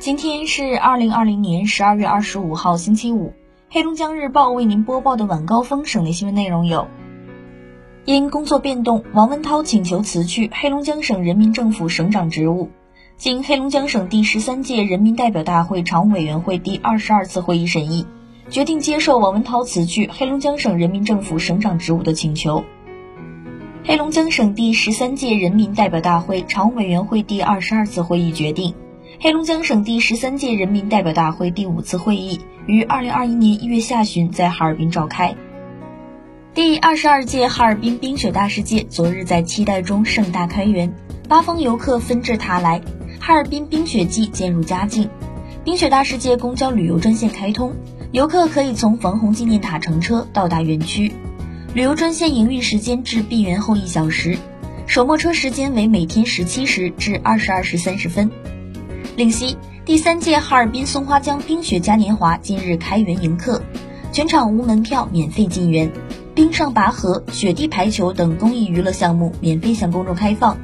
今天是二零二零年十二月二十五号，星期五。黑龙江日报为您播报的晚高峰省内新闻内容有：因工作变动，王文涛请求辞去黑龙江省人民政府省长职务。经黑龙江省第十三届人民代表大会常务委员会第二十二次会议审议，决定接受王文涛辞去黑龙江省人民政府省长职务的请求。黑龙江省第十三届人民代表大会常务委员会第二十二次会议决定。黑龙江省第十三届人民代表大会第五次会议于二零二一年一月下旬在哈尔滨召开。第二十二届哈尔滨冰雪大世界昨日在期待中盛大开园，八方游客纷至沓来，哈尔滨冰雪季渐入佳境。冰雪大世界公交旅游专线开通，游客可以从防洪纪念塔乘车到达园区。旅游专线营运时间至闭园后一小时，首末车时间为每天十七时至二十二时三十分。另悉，第三届哈尔滨松花江冰雪嘉年华今日开园迎客，全场无门票，免费进园。冰上拔河、雪地排球等公益娱乐项目免费向公众开放。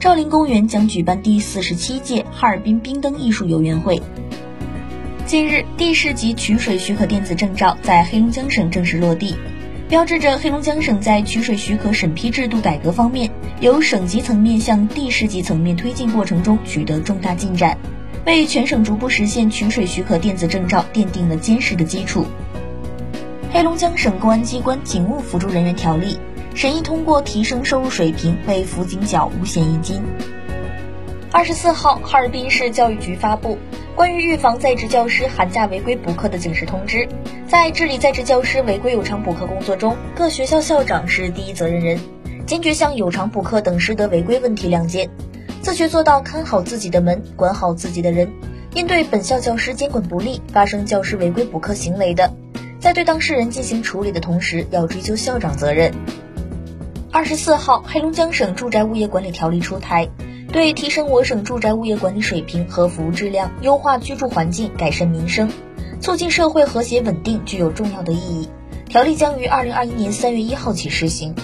赵林公园将举办第四十七届哈尔滨冰灯艺术游园会。近日，地市级取水许可电子证照在黑龙江省正式落地，标志着黑龙江省在取水许可审批制度改革方面。由省级层面向地市级层面推进过程中取得重大进展，为全省逐步实现取水许可电子证照奠定了坚实的基础。黑龙江省公安机关警务辅助人员条例审议通过，提升收入水平，为辅警缴五险一金。二十四号，哈尔滨市教育局发布关于预防在职教师寒假违规补课的警示通知，在治理在职教师违规有偿补课工作中，各学校校长是第一责任人。坚决向有偿补课等师德违规问题亮剑，自觉做到看好自己的门，管好自己的人。应对本校教师监管不力、发生教师违规补课行为的，在对当事人进行处理的同时，要追究校长责任。二十四号，黑龙江省住宅物业管理条例出台，对提升我省住宅物业管理水平和服务质量、优化居住环境、改善民生、促进社会和谐稳定具有重要的意义。条例将于二零二一年三月一号起施行。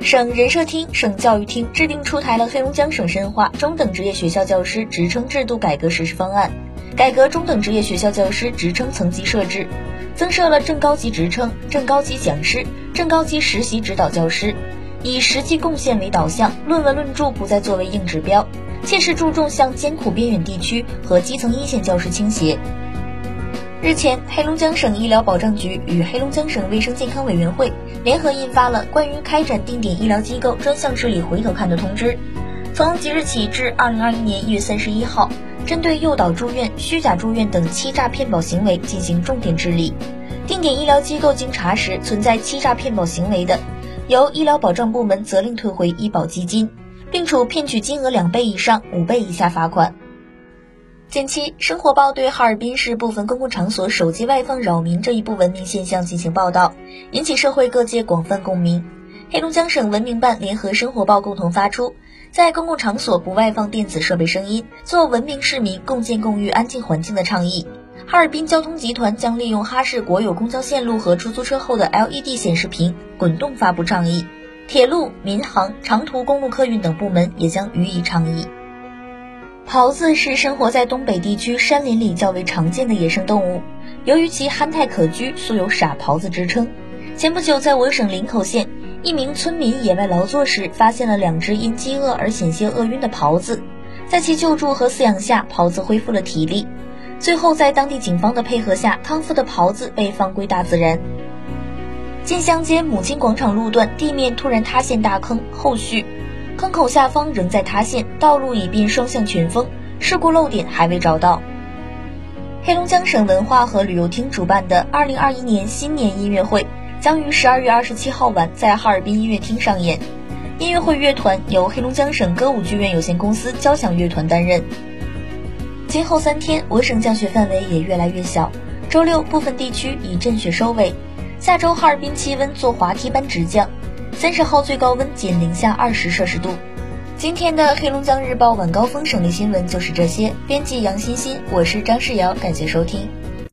省人社厅、省教育厅制定出台了黑龙江省深化中等职业学校教师职称制度改革实施方案，改革中等职业学校教师职称层级设置，增设了正高级职称、正高级讲师、正高级实习指导教师，以实际贡献为导向，论文论著不再作为硬指标，切实注重向艰苦边远地区和基层一线教师倾斜。日前，黑龙江省医疗保障局与黑龙江省卫生健康委员会联合印发了关于开展定点医疗机构专项治理回头看的通知，从即日起至二零二一年一月三十一号，针对诱导住院、虚假住院等欺诈骗保行为进行重点治理。定点医疗机构经查实存在欺诈骗保行为的，由医疗保障部门责令退回医保基金，并处骗取金额两倍以上五倍以下罚款。近期，生活报对哈尔滨市部分公共场所手机外放扰民这一不文明现象进行报道，引起社会各界广泛共鸣。黑龙江省文明办联合生活报共同发出，在公共场所不外放电子设备声音，做文明市民共建共育安静环境的倡议。哈尔滨交通集团将利用哈市国有公交线路和出租车后的 LED 显示屏滚动发布倡议，铁路、民航、长途公路客运等部门也将予以倡议。狍子是生活在东北地区山林里较为常见的野生动物，由于其憨态可掬，素有“傻狍子”之称。前不久，在我省林口县，一名村民野外劳作时，发现了两只因饥饿而险些饿晕的狍子，在其救助和饲养下，狍子恢复了体力。最后，在当地警方的配合下，康复的狍子被放归大自然。晋乡街母亲广场路段地面突然塌陷大坑，后续。坑口下方仍在塌陷，道路已变双向全封，事故漏点还未找到。黑龙江省文化和旅游厅主办的二零二一年新年音乐会将于十二月二十七号晚在哈尔滨音乐厅上演。音乐会乐团由黑龙江省歌舞剧院有限公司交响乐团担任。今后三天，我省降雪范围也越来越小。周六部分地区以阵雪收尾，下周哈尔滨气温坐滑梯般直降。三十号最高温仅零下二十摄氏度。今天的黑龙江日报晚高峰省内新闻就是这些。编辑杨欣欣，我是张世瑶，感谢收听。